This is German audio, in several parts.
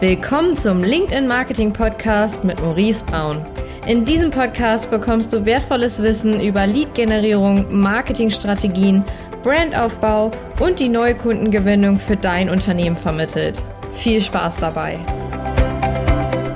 Willkommen zum LinkedIn Marketing Podcast mit Maurice Braun. In diesem Podcast bekommst du wertvolles Wissen über Lead-Generierung, Marketingstrategien, Brandaufbau und die neue Kundengewinnung für dein Unternehmen vermittelt. Viel Spaß dabei!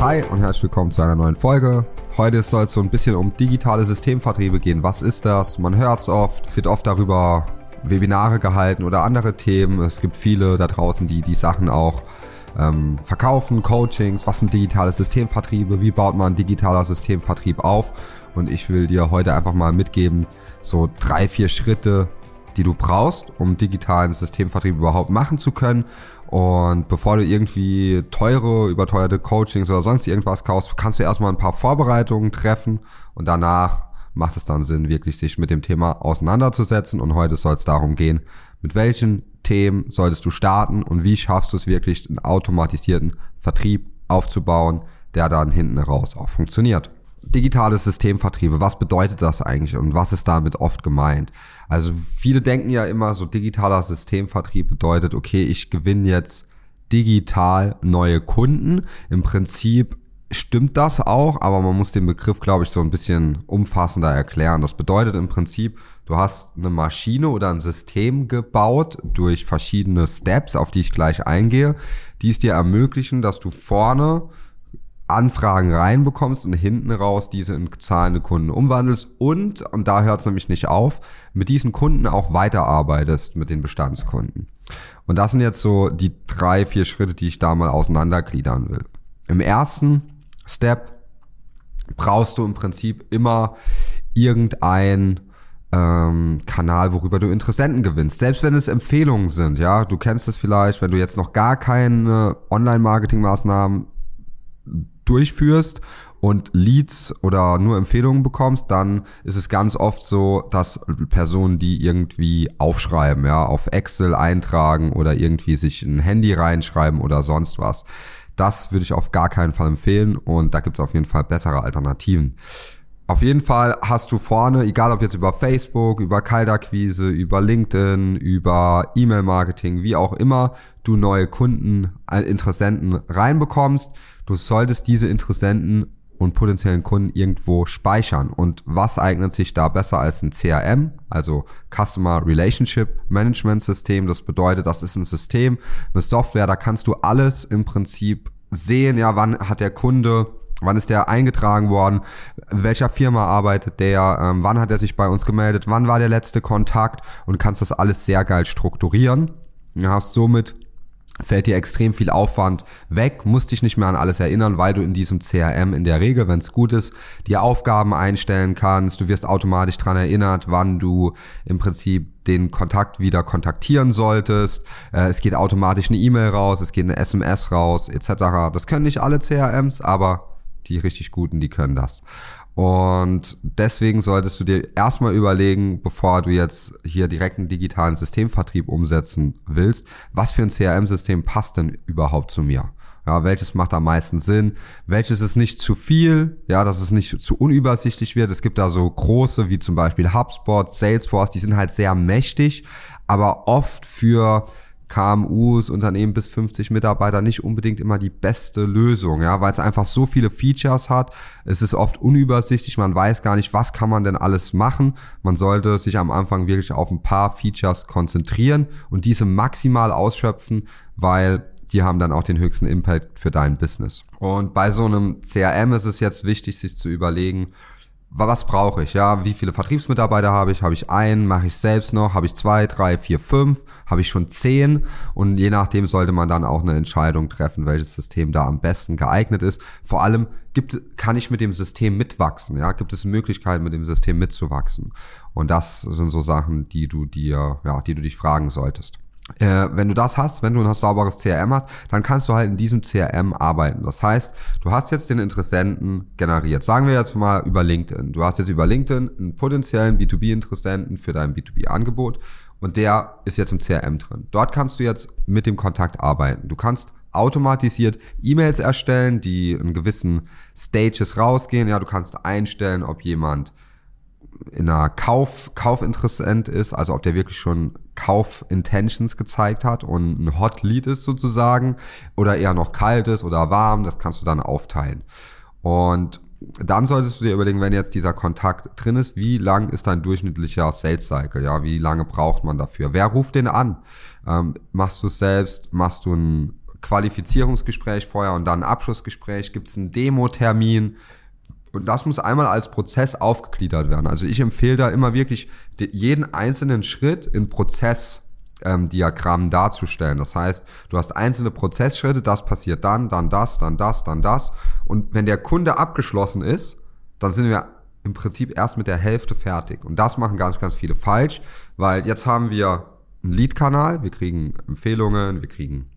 Hi und herzlich willkommen zu einer neuen Folge. Heute soll es so ein bisschen um digitale Systemvertriebe gehen. Was ist das? Man hört es oft, wird oft darüber Webinare gehalten oder andere Themen. Es gibt viele da draußen, die die Sachen auch ähm, verkaufen, Coachings, was sind digitale Systemvertriebe, wie baut man digitaler Systemvertrieb auf. Und ich will dir heute einfach mal mitgeben, so drei, vier Schritte, die du brauchst, um digitalen Systemvertrieb überhaupt machen zu können. Und bevor du irgendwie teure, überteuerte Coachings oder sonst irgendwas kaufst, kannst du erstmal ein paar Vorbereitungen treffen und danach macht es dann Sinn, wirklich sich mit dem Thema auseinanderzusetzen. Und heute soll es darum gehen, mit welchen Themen solltest du starten und wie schaffst du es wirklich, einen automatisierten Vertrieb aufzubauen, der dann hinten raus auch funktioniert. Digitales Systemvertriebe, was bedeutet das eigentlich und was ist damit oft gemeint? Also viele denken ja immer, so digitaler Systemvertrieb bedeutet, okay, ich gewinne jetzt digital neue Kunden. Im Prinzip stimmt das auch, aber man muss den Begriff, glaube ich, so ein bisschen umfassender erklären. Das bedeutet im Prinzip, du hast eine Maschine oder ein System gebaut durch verschiedene Steps, auf die ich gleich eingehe, die es dir ermöglichen, dass du vorne Anfragen reinbekommst und hinten raus diese in zahlende Kunden umwandelst und, und da hört es nämlich nicht auf, mit diesen Kunden auch weiterarbeitest mit den Bestandskunden. Und das sind jetzt so die drei, vier Schritte, die ich da mal auseinandergliedern will. Im ersten Step brauchst du im Prinzip immer irgendein ähm, Kanal, worüber du Interessenten gewinnst. Selbst wenn es Empfehlungen sind, ja, du kennst es vielleicht, wenn du jetzt noch gar keine Online-Marketing-Maßnahmen durchführst und Leads oder nur Empfehlungen bekommst, dann ist es ganz oft so, dass Personen die irgendwie aufschreiben, ja, auf Excel eintragen oder irgendwie sich ein Handy reinschreiben oder sonst was. Das würde ich auf gar keinen Fall empfehlen und da gibt es auf jeden Fall bessere Alternativen. Auf jeden Fall hast du vorne, egal ob jetzt über Facebook, über Kaltakquise, über LinkedIn, über E-Mail-Marketing, wie auch immer, du neue Kunden, äh, Interessenten reinbekommst. Du solltest diese Interessenten und potenziellen Kunden irgendwo speichern. Und was eignet sich da besser als ein CRM, also Customer Relationship Management System? Das bedeutet, das ist ein System, eine Software, da kannst du alles im Prinzip sehen, ja, wann hat der Kunde Wann ist der eingetragen worden? Welcher Firma arbeitet der? Ähm, wann hat er sich bei uns gemeldet? Wann war der letzte Kontakt? Und kannst das alles sehr geil strukturieren. Du hast somit fällt dir extrem viel Aufwand weg, musst dich nicht mehr an alles erinnern, weil du in diesem CRM in der Regel, wenn es gut ist, dir Aufgaben einstellen kannst. Du wirst automatisch dran erinnert, wann du im Prinzip den Kontakt wieder kontaktieren solltest. Äh, es geht automatisch eine E-Mail raus, es geht eine SMS raus, etc. Das können nicht alle CRMs, aber die richtig guten, die können das. Und deswegen solltest du dir erstmal überlegen, bevor du jetzt hier direkt einen digitalen Systemvertrieb umsetzen willst, was für ein CRM-System passt denn überhaupt zu mir? Ja, welches macht am meisten Sinn? Welches ist nicht zu viel? Ja, dass es nicht zu unübersichtlich wird. Es gibt da so große wie zum Beispiel HubSpot, Salesforce, die sind halt sehr mächtig, aber oft für KMUs, Unternehmen bis 50 Mitarbeiter nicht unbedingt immer die beste Lösung, ja, weil es einfach so viele Features hat. Es ist oft unübersichtlich, man weiß gar nicht, was kann man denn alles machen. Man sollte sich am Anfang wirklich auf ein paar Features konzentrieren und diese maximal ausschöpfen, weil die haben dann auch den höchsten Impact für dein Business. Und bei so einem CRM ist es jetzt wichtig, sich zu überlegen, was brauche ich? Ja, wie viele Vertriebsmitarbeiter habe ich? Habe ich einen? Mache ich selbst noch? Habe ich zwei, drei, vier, fünf? Habe ich schon zehn? Und je nachdem sollte man dann auch eine Entscheidung treffen, welches System da am besten geeignet ist. Vor allem gibt, kann ich mit dem System mitwachsen? Ja, gibt es Möglichkeiten, mit dem System mitzuwachsen? Und das sind so Sachen, die du dir, ja, die du dich fragen solltest. Äh, wenn du das hast, wenn du ein sauberes CRM hast, dann kannst du halt in diesem CRM arbeiten. Das heißt, du hast jetzt den Interessenten generiert. Sagen wir jetzt mal über LinkedIn. Du hast jetzt über LinkedIn einen potenziellen B2B-Interessenten für dein B2B-Angebot und der ist jetzt im CRM drin. Dort kannst du jetzt mit dem Kontakt arbeiten. Du kannst automatisiert E-Mails erstellen, die in gewissen Stages rausgehen. Ja, du kannst einstellen, ob jemand in einer Kauf, Kaufinteressent ist, also ob der wirklich schon Kauf-Intentions gezeigt hat und ein Hot Lead ist sozusagen oder eher noch kalt ist oder warm, das kannst du dann aufteilen. Und dann solltest du dir überlegen, wenn jetzt dieser Kontakt drin ist, wie lang ist dein durchschnittlicher Sales Cycle? Ja, wie lange braucht man dafür? Wer ruft den an? Ähm, machst du es selbst? Machst du ein Qualifizierungsgespräch vorher und dann ein Abschlussgespräch? Gibt es einen Demo-Termin? Und das muss einmal als Prozess aufgegliedert werden. Also ich empfehle da immer wirklich jeden einzelnen Schritt in Prozess ähm, darzustellen. Das heißt, du hast einzelne Prozessschritte, das passiert dann, dann das, dann das, dann das. Und wenn der Kunde abgeschlossen ist, dann sind wir im Prinzip erst mit der Hälfte fertig. Und das machen ganz, ganz viele falsch, weil jetzt haben wir einen Lead-Kanal, wir kriegen Empfehlungen, wir kriegen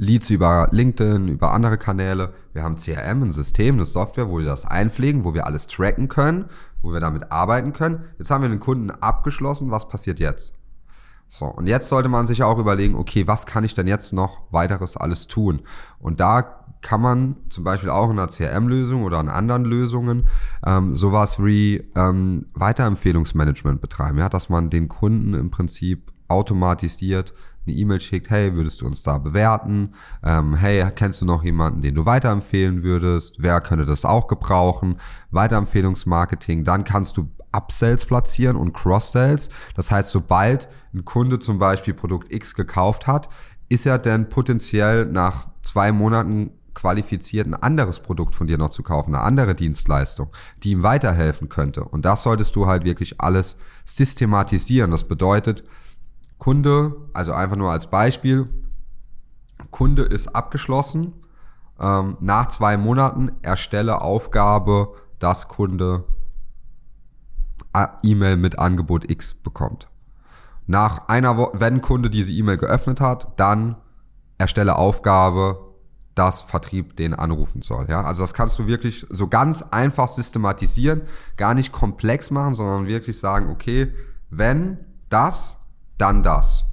Leads über LinkedIn, über andere Kanäle. Wir haben CRM, ein System, eine Software, wo wir das einpflegen, wo wir alles tracken können, wo wir damit arbeiten können. Jetzt haben wir den Kunden abgeschlossen. Was passiert jetzt? So, und jetzt sollte man sich auch überlegen, okay, was kann ich denn jetzt noch weiteres alles tun? Und da kann man zum Beispiel auch in einer CRM-Lösung oder in anderen Lösungen ähm, sowas wie ähm, Weiterempfehlungsmanagement betreiben, ja, dass man den Kunden im Prinzip automatisiert eine E-Mail schickt, hey, würdest du uns da bewerten? Ähm, hey, kennst du noch jemanden, den du weiterempfehlen würdest? Wer könnte das auch gebrauchen? Weiterempfehlungsmarketing, dann kannst du Upsells platzieren und Cross-Sells. Das heißt, sobald ein Kunde zum Beispiel Produkt X gekauft hat, ist er denn potenziell nach zwei Monaten qualifiziert, ein anderes Produkt von dir noch zu kaufen, eine andere Dienstleistung, die ihm weiterhelfen könnte. Und das solltest du halt wirklich alles systematisieren. Das bedeutet, Kunde, also einfach nur als Beispiel, Kunde ist abgeschlossen. Ähm, nach zwei Monaten erstelle Aufgabe, dass Kunde E-Mail mit Angebot X bekommt. Nach einer Woche, wenn Kunde diese E-Mail geöffnet hat, dann erstelle Aufgabe, dass Vertrieb den anrufen soll. Ja, also das kannst du wirklich so ganz einfach systematisieren, gar nicht komplex machen, sondern wirklich sagen, okay, wenn das dann das.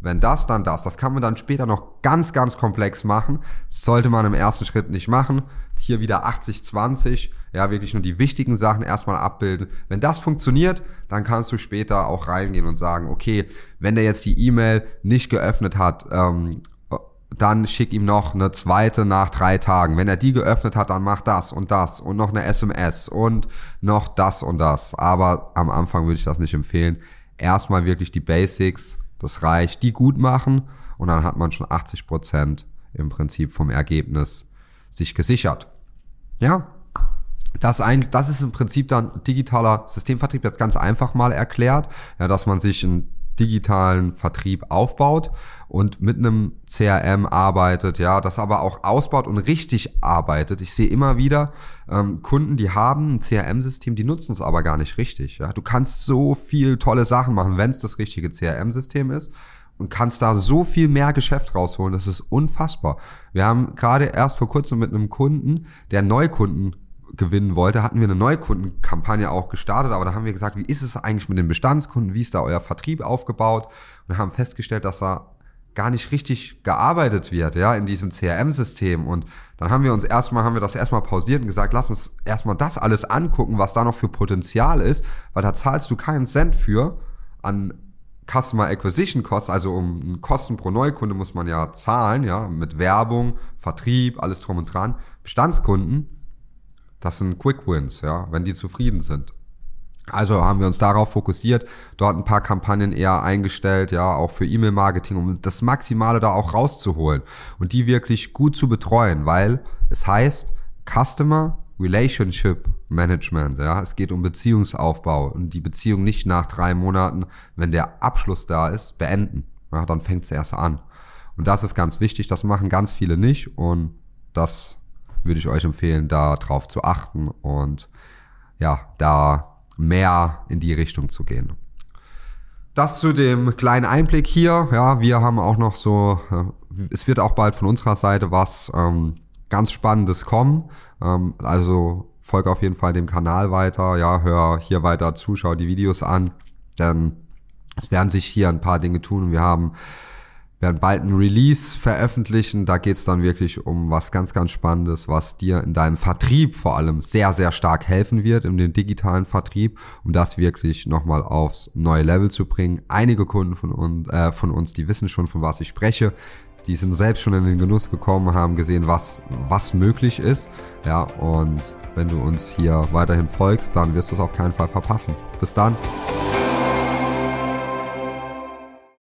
Wenn das, dann das. Das kann man dann später noch ganz, ganz komplex machen. sollte man im ersten Schritt nicht machen. Hier wieder 80-20. Ja, wirklich nur die wichtigen Sachen erstmal abbilden. Wenn das funktioniert, dann kannst du später auch reingehen und sagen, okay, wenn der jetzt die E-Mail nicht geöffnet hat, ähm, dann schick ihm noch eine zweite nach drei Tagen. Wenn er die geöffnet hat, dann mach das und das und noch eine SMS und noch das und das. Aber am Anfang würde ich das nicht empfehlen erstmal wirklich die Basics, das reicht, die gut machen und dann hat man schon 80 Prozent im Prinzip vom Ergebnis sich gesichert. Ja, das, ein, das ist im Prinzip dann digitaler Systemvertrieb jetzt ganz einfach mal erklärt, ja, dass man sich ein digitalen Vertrieb aufbaut und mit einem CRM arbeitet, ja, das aber auch ausbaut und richtig arbeitet. Ich sehe immer wieder ähm, Kunden, die haben ein CRM-System, die nutzen es aber gar nicht richtig. Ja. Du kannst so viel tolle Sachen machen, wenn es das richtige CRM-System ist und kannst da so viel mehr Geschäft rausholen. Das ist unfassbar. Wir haben gerade erst vor kurzem mit einem Kunden, der Neukunden gewinnen wollte, hatten wir eine Neukundenkampagne auch gestartet, aber da haben wir gesagt, wie ist es eigentlich mit den Bestandskunden, wie ist da euer Vertrieb aufgebaut? Und haben festgestellt, dass da gar nicht richtig gearbeitet wird, ja, in diesem CRM-System. Und dann haben wir uns erstmal, haben wir das erstmal pausiert und gesagt, lass uns erstmal das alles angucken, was da noch für Potenzial ist, weil da zahlst du keinen Cent für an Customer Acquisition Costs, also um Kosten pro Neukunde muss man ja zahlen, ja, mit Werbung, Vertrieb, alles drum und dran. Bestandskunden das sind Quick Wins, ja, wenn die zufrieden sind. Also haben wir uns darauf fokussiert, dort ein paar Kampagnen eher eingestellt, ja, auch für E-Mail-Marketing, um das Maximale da auch rauszuholen und die wirklich gut zu betreuen, weil es heißt Customer Relationship Management, ja, es geht um Beziehungsaufbau und die Beziehung nicht nach drei Monaten, wenn der Abschluss da ist, beenden. Ja, dann fängt es erst an. Und das ist ganz wichtig, das machen ganz viele nicht und das würde ich euch empfehlen, da drauf zu achten und ja, da mehr in die Richtung zu gehen. Das zu dem kleinen Einblick hier. Ja, wir haben auch noch so, äh, es wird auch bald von unserer Seite was ähm, ganz Spannendes kommen. Ähm, also folge auf jeden Fall dem Kanal weiter. Ja, hör hier weiter zu, schau die Videos an. Denn es werden sich hier ein paar Dinge tun. Wir haben werden bald ein Release veröffentlichen. Da geht's dann wirklich um was ganz, ganz Spannendes, was dir in deinem Vertrieb vor allem sehr, sehr stark helfen wird, in den digitalen Vertrieb, um das wirklich nochmal aufs neue Level zu bringen. Einige Kunden von uns, äh, von uns, die wissen schon, von was ich spreche. Die sind selbst schon in den Genuss gekommen, haben gesehen, was, was möglich ist. Ja, und wenn du uns hier weiterhin folgst, dann wirst du es auf keinen Fall verpassen. Bis dann.